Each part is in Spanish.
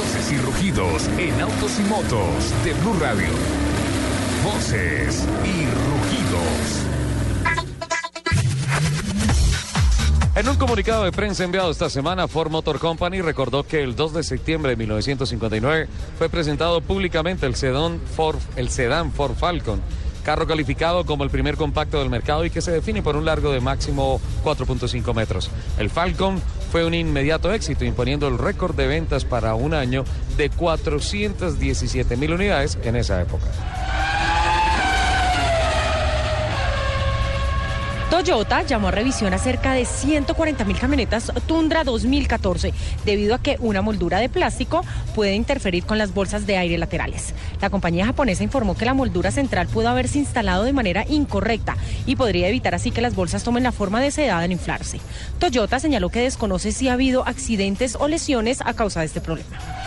Voces y rugidos en autos y motos de Blue Radio. Voces y rugidos. En un comunicado de prensa enviado esta semana, Ford Motor Company recordó que el 2 de septiembre de 1959 fue presentado públicamente el sedán Ford, el sedán Ford Falcon, carro calificado como el primer compacto del mercado y que se define por un largo de máximo 4.5 metros. El Falcon fue un inmediato éxito, imponiendo el récord de ventas para un año de 417 mil unidades en esa época. Toyota llamó a revisión a cerca de 140 mil camionetas Tundra 2014 debido a que una moldura de plástico puede interferir con las bolsas de aire laterales. La compañía japonesa informó que la moldura central pudo haberse instalado de manera incorrecta y podría evitar así que las bolsas tomen la forma deseada en inflarse. Toyota señaló que desconoce si ha habido accidentes o lesiones a causa de este problema.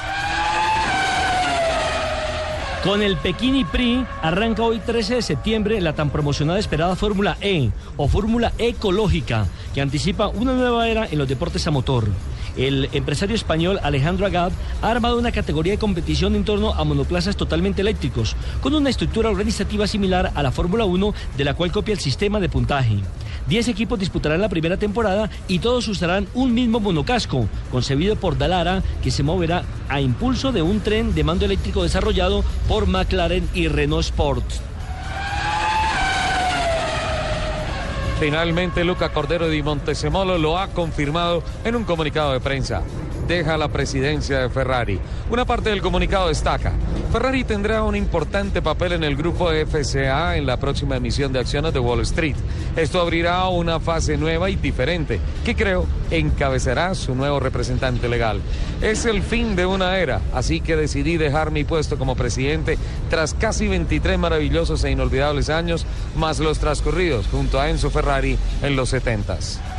Con el Pekín Prix arranca hoy 13 de septiembre la tan promocionada esperada Fórmula E o Fórmula Ecológica, que anticipa una nueva era en los deportes a motor. El empresario español Alejandro Agad ha armado una categoría de competición en torno a monoplazas totalmente eléctricos, con una estructura organizativa similar a la Fórmula 1, de la cual copia el sistema de puntaje. Diez equipos disputarán la primera temporada y todos usarán un mismo monocasco, concebido por Dalara, que se moverá a impulso de un tren de mando eléctrico desarrollado por McLaren y Renault Sport. Finalmente, Luca Cordero de Montesemolo lo ha confirmado en un comunicado de prensa. Deja la presidencia de Ferrari. Una parte del comunicado destaca. Ferrari tendrá un importante papel en el grupo FCA en la próxima emisión de acciones de Wall Street. Esto abrirá una fase nueva y diferente, que creo encabezará su nuevo representante legal. Es el fin de una era, así que decidí dejar mi puesto como presidente tras casi 23 maravillosos e inolvidables años, más los transcurridos junto a Enzo Ferrari en los 70s.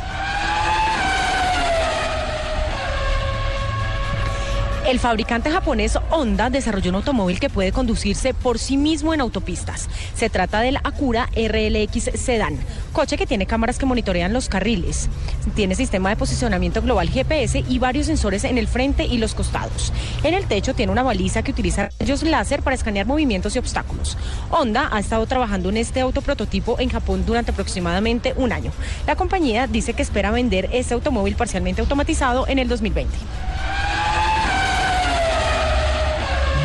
El fabricante japonés Honda desarrolló un automóvil que puede conducirse por sí mismo en autopistas. Se trata del Acura RLX Sedan, coche que tiene cámaras que monitorean los carriles. Tiene sistema de posicionamiento global GPS y varios sensores en el frente y los costados. En el techo tiene una baliza que utiliza rayos láser para escanear movimientos y obstáculos. Honda ha estado trabajando en este autoprototipo en Japón durante aproximadamente un año. La compañía dice que espera vender este automóvil parcialmente automatizado en el 2020.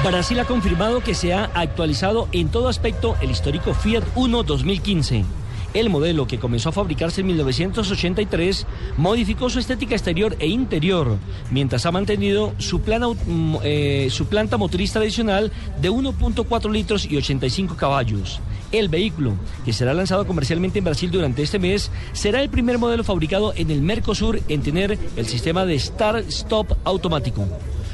Brasil ha confirmado que se ha actualizado en todo aspecto el histórico Fiat Uno 2015. El modelo, que comenzó a fabricarse en 1983, modificó su estética exterior e interior, mientras ha mantenido su, mm, eh, planta motriz tradicional de 1.4 litros y 85 caballos. El vehículo, que será lanzado comercialmente en Brasil durante este mes, será el primer modelo fabricado en el Mercosur en tener el sistema de Start-Stop automático.